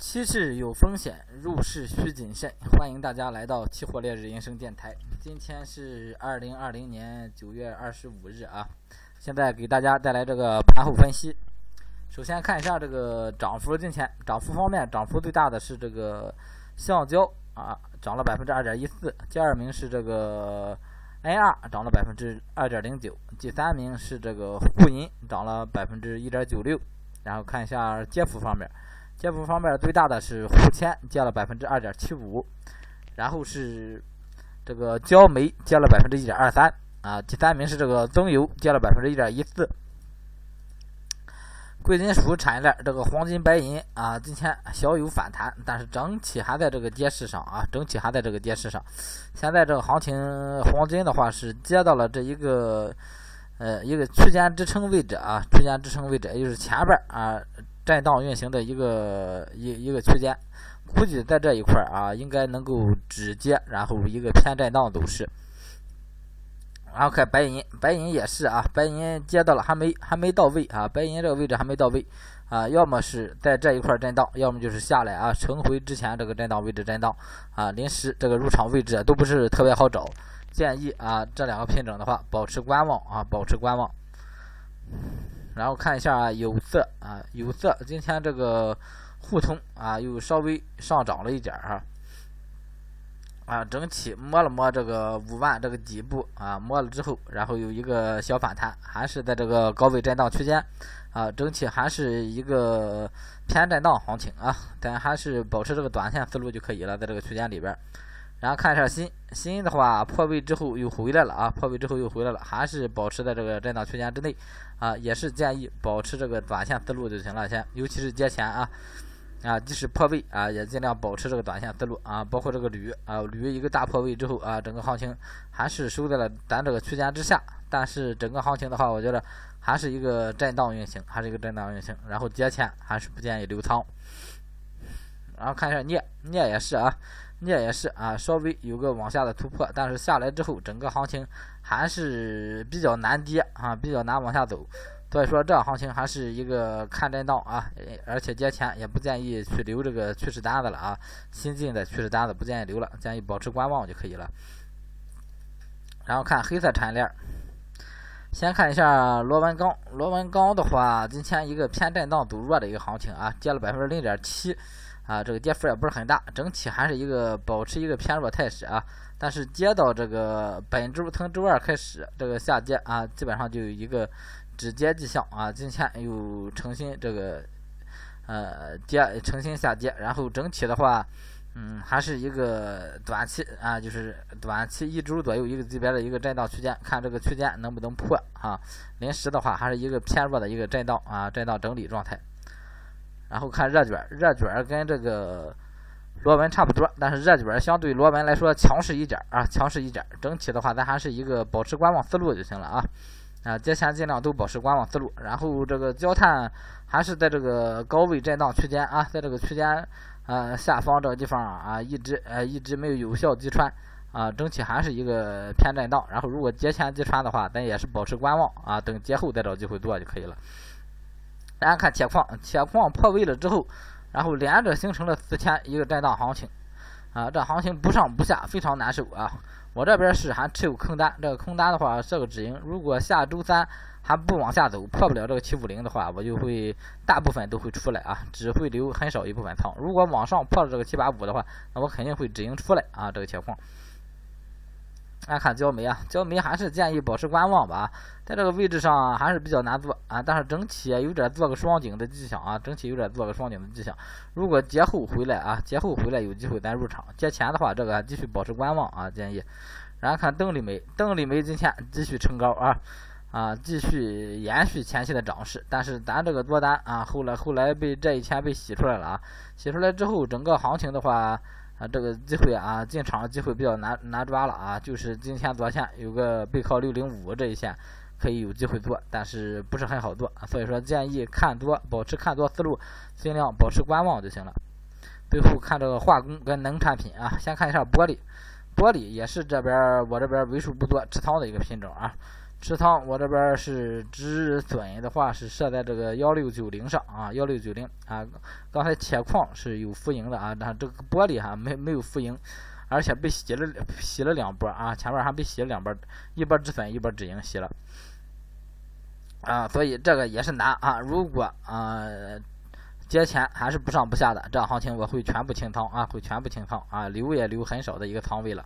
期市有风险，入市需谨慎。欢迎大家来到期货烈日人生电台。今天是二零二零年九月二十五日啊，现在给大家带来这个盘后分析。首先看一下这个涨幅，今天涨幅方面，涨幅最大的是这个橡胶啊，涨了百分之二点一四。第二名是这个 NR，涨了百分之二点零九。第三名是这个沪银，涨了百分之一点九六。然后看一下跌幅方面。跌幅方面最大的是沪铅，跌了百分之二点七五，然后是这个焦煤跌了百分之一点二三啊，第三名是这个棕油跌了百分之一点一四。贵金属产业链这个黄金、白银啊，今天小有反弹，但是整体还在这个跌势上啊，整体还在这个跌势上。现在这个行情，黄金的话是接到了这一个呃一个区间支撑位置啊，区间支撑位置，也就是前边啊。震荡运行的一个一一个区间，估计在这一块儿啊，应该能够止跌，然后一个偏震荡走势。然后看白银，白银也是啊，白银接到了还没还没到位啊，白银这个位置还没到位啊，要么是在这一块震荡，要么就是下来啊，重回之前这个震荡位置震荡啊，临时这个入场位置都不是特别好找，建议啊这两个品种的话，保持观望啊，保持观望。然后看一下有色啊，有色今天这个沪通啊又稍微上涨了一点儿哈，啊，整体摸了摸这个五万这个底部啊，摸了之后，然后有一个小反弹，还是在这个高位震荡区间啊，整体还是一个偏震荡行情啊，但还是保持这个短线思路就可以了，在这个区间里边。然后看一下新新的话破位之后又回来了啊，破位之后又回来了，还是保持在这个震荡区间之内啊，也是建议保持这个短线思路就行了先，尤其是节前啊啊，即使破位啊，也尽量保持这个短线思路啊，包括这个铝啊，铝一个大破位之后啊，整个行情还是收在了咱这个区间之下，但是整个行情的话，我觉得还是一个震荡运行，还是一个震荡运行，然后节前还是不建议留仓。然后看一下镍，镍也是啊。镍也是啊，稍微有个往下的突破，但是下来之后，整个行情还是比较难跌啊，比较难往下走。所以说，这行情还是一个看震荡啊，而且节前也不建议去留这个趋势单子了啊，新进的趋势单子不建议留了，建议保持观望就可以了。然后看黑色产业链，先看一下螺纹钢，螺纹钢的话，今天一个偏震荡走弱的一个行情啊，跌了百分之零点七。啊，这个跌幅也不是很大，整体还是一个保持一个偏弱态势啊。但是接到这个本周从周二开始这个下跌啊，基本上就有一个止跌迹象啊。今天又重新这个呃跌，重新下跌，然后整体的话，嗯，还是一个短期啊，就是短期一周左右一个级别的一个震荡区间，看这个区间能不能破啊。临时的话，还是一个偏弱的一个震荡啊，震荡整理状态。然后看热卷，热卷跟这个螺纹差不多，但是热卷相对螺纹来说强势一点啊，强势一点。整体的话，咱还是一个保持观望思路就行了啊。啊，节前尽量都保持观望思路。然后这个焦炭还是在这个高位震荡区间啊，在这个区间呃下方这个地方啊，一直呃一直没有有效击穿啊，整体还是一个偏震荡。然后如果节前击穿的话，咱也是保持观望啊，等节后再找机会做就可以了。大家看铁矿，铁矿破位了之后，然后连着形成了四天一个震荡行情，啊，这行情不上不下，非常难受啊！我这边是还持有空单，这个空单的话设个止盈，如果下周三还不往下走，破不了这个七五零的话，我就会大部分都会出来啊，只会留很少一部分仓。如果往上破了这个七八五的话，那我肯定会止盈出来啊，这个铁矿。来看焦煤啊，焦煤还是建议保持观望吧，在这个位置上还是比较难做啊，但是整体有点做个双顶的迹象啊，整体有点做个双顶的迹象。如果节后回来啊，节后回来有机会咱入场，节前的话这个继续保持观望啊，建议。然后看邓丽煤，邓丽煤今天继续冲高啊啊，继续延续前期的涨势，但是咱这个多单啊，后来后来被这一天被洗出来了啊，洗出来之后整个行情的话。啊，这个机会啊，进场机会比较难难抓了啊。就是今天、昨天有个背靠六零五这一线，可以有机会做，但是不是很好做。所以说建议看多，保持看多思路，尽量保持观望就行了。最后看这个化工跟能产品啊，先看一下玻璃，玻璃也是这边我这边为数不多持仓的一个品种啊。持仓我这边是止损的话是设在这个幺六九零上啊，幺六九零啊。刚才铁矿是有浮盈的啊，但这个玻璃哈没没有浮盈，而且被洗了洗了两波啊，前面还被洗了两波，一波止损，一波止盈洗了啊，所以这个也是难啊。如果啊节前还是不上不下的，这样行情我会全部清仓啊，会全部清仓啊，留也留很少的一个仓位了。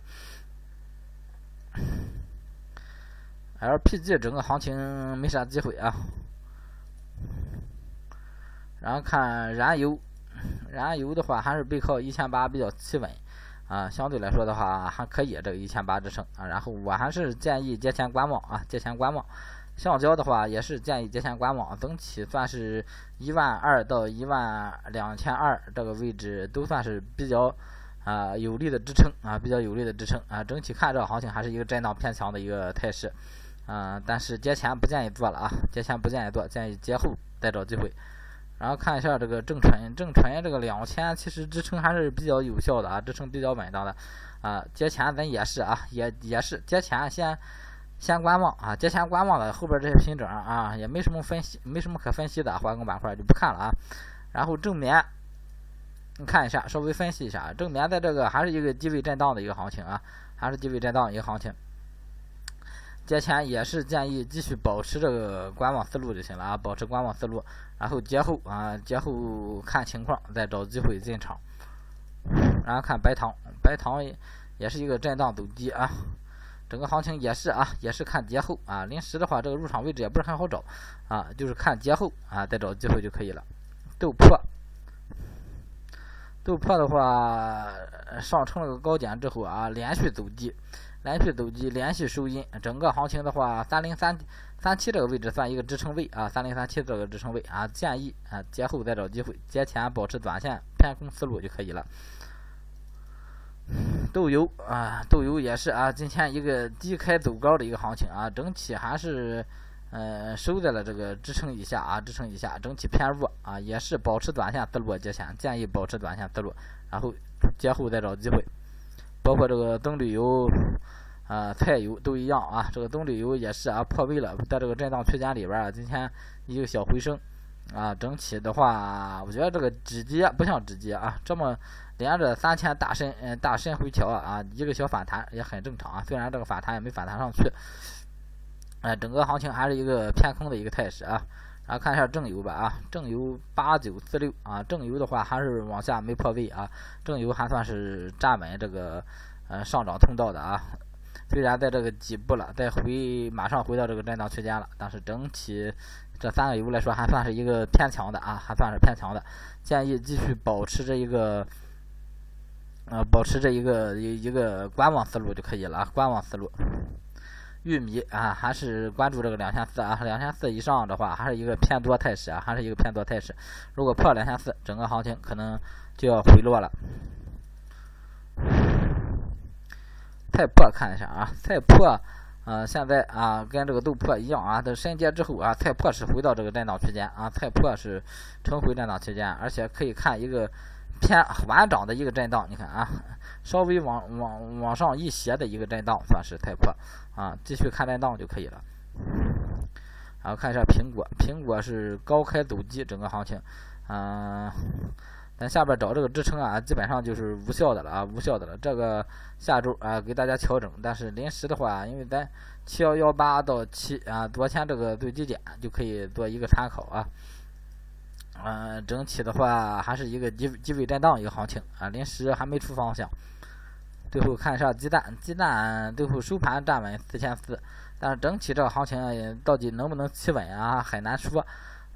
LPG 整个行情没啥机会啊，然后看燃油，燃油的话还是背靠一千八比较企稳啊，相对来说的话还可以这个一千八支撑啊，然后我还是建议节前观望啊，节前观望。橡胶的话也是建议节前观望，整体算是一万二到一万两千二这个位置都算是比较啊有力的支撑啊，比较有力的支撑啊，整体看这个行情还是一个震荡偏强的一个态势。嗯，但是节前不建议做了啊，节前不建议做，建议节后再找机会。然后看一下这个正纯，正纯这个两千其实支撑还是比较有效的啊，支撑比较稳当的啊。节前咱也是啊，也也是节前先先观望啊，节前观望的后边这些品种啊也没什么分析，没什么可分析的，化工板块就不看了啊。然后正棉，你看一下，稍微分析一下，正棉在这个还是一个低位震荡的一个行情啊，还是低位震荡一个行情。节前也是建议继续保持这个观望思路就行了啊，保持观望思路，然后节后啊，节后看情况再找机会进场。然后看白糖，白糖也是一个震荡走低啊，整个行情也是啊，也是看节后啊，临时的话这个入场位置也不是很好找啊，就是看节后啊再找机会就可以了。豆粕，豆粕的话上冲了个高点之后啊，连续走低。连续走低，连续收阴，整个行情的话，三零三三七这个位置算一个支撑位啊，三零三七这个支撑位啊，建议啊节后再找机会，节前保持短线偏空思路就可以了。豆油啊，豆油也是啊，今天一个低开走高的一个行情啊，整体还是呃收在了这个支撑以下啊，支撑以下，整体偏弱啊，也是保持短线思路节前，建议保持短线思路，然后节后再找机会。包括这个棕榈油，啊，菜油都一样啊。这个棕榈油也是啊，破位了，在这个震荡区间里边啊，今天一个小回升，啊，整体的话，我觉得这个止跌不像止跌啊，这么连着三天大深嗯大深回调啊，一个小反弹也很正常啊。虽然这个反弹也没反弹上去，哎，整个行情还是一个偏空的一个态势啊。然后看一下正油吧啊，正油八九四六啊，正油的话还是往下没破位啊，正油还算是站稳这个呃上涨通道的啊，虽然在这个底部了，再回马上回到这个震荡区间了，但是整体这三个油来说还算是一个偏强的啊，还算是偏强的，建议继续保持这一个呃保持这一个一一个观望思路就可以了啊，观望思路。玉米啊，还是关注这个两千四啊，两千四以上的话，还是一个偏多态势啊，还是一个偏多态势。如果破两千四，整个行情可能就要回落了。菜粕看一下啊，菜粕，呃，现在啊，跟这个豆粕一样啊，等深跌之后啊，菜粕是回到这个震荡区间啊，菜粕是重回震荡区间，而且可以看一个偏缓涨的一个震荡，你看啊。稍微往往往上一斜的一个震荡，算是太破啊，继续看震荡就可以了。然后看一下苹果，苹果是高开走低，整个行情，嗯，咱下边找这个支撑啊，基本上就是无效的了啊，无效的了。这个下周啊给大家调整，但是临时的话，因为咱七幺幺八到七啊，昨天这个最低点就可以做一个参考啊。嗯，整体的话还是一个低低位震荡一个行情啊，临时还没出方向。最后看一下鸡蛋，鸡蛋最后收盘站稳四千四，但是整体这个行情到底能不能企稳啊，很难说。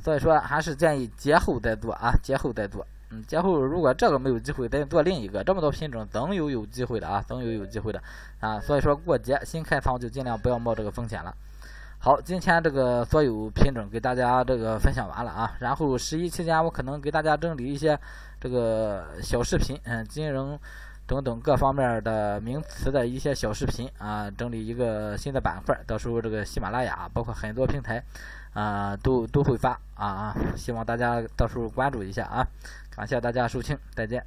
所以说还是建议节后再做啊，节后再做。嗯，节后如果这个没有机会，再做另一个。这么多品种，总有有机会的啊，总有有机会的啊。所以说过节新开仓就尽量不要冒这个风险了。好，今天这个所有品种给大家这个分享完了啊，然后十一期间我可能给大家整理一些这个小视频，嗯，金融。等等各方面的名词的一些小视频啊，整理一个新的板块，到时候这个喜马拉雅包括很多平台啊都都会发啊，希望大家到时候关注一下啊，感谢大家收听，再见。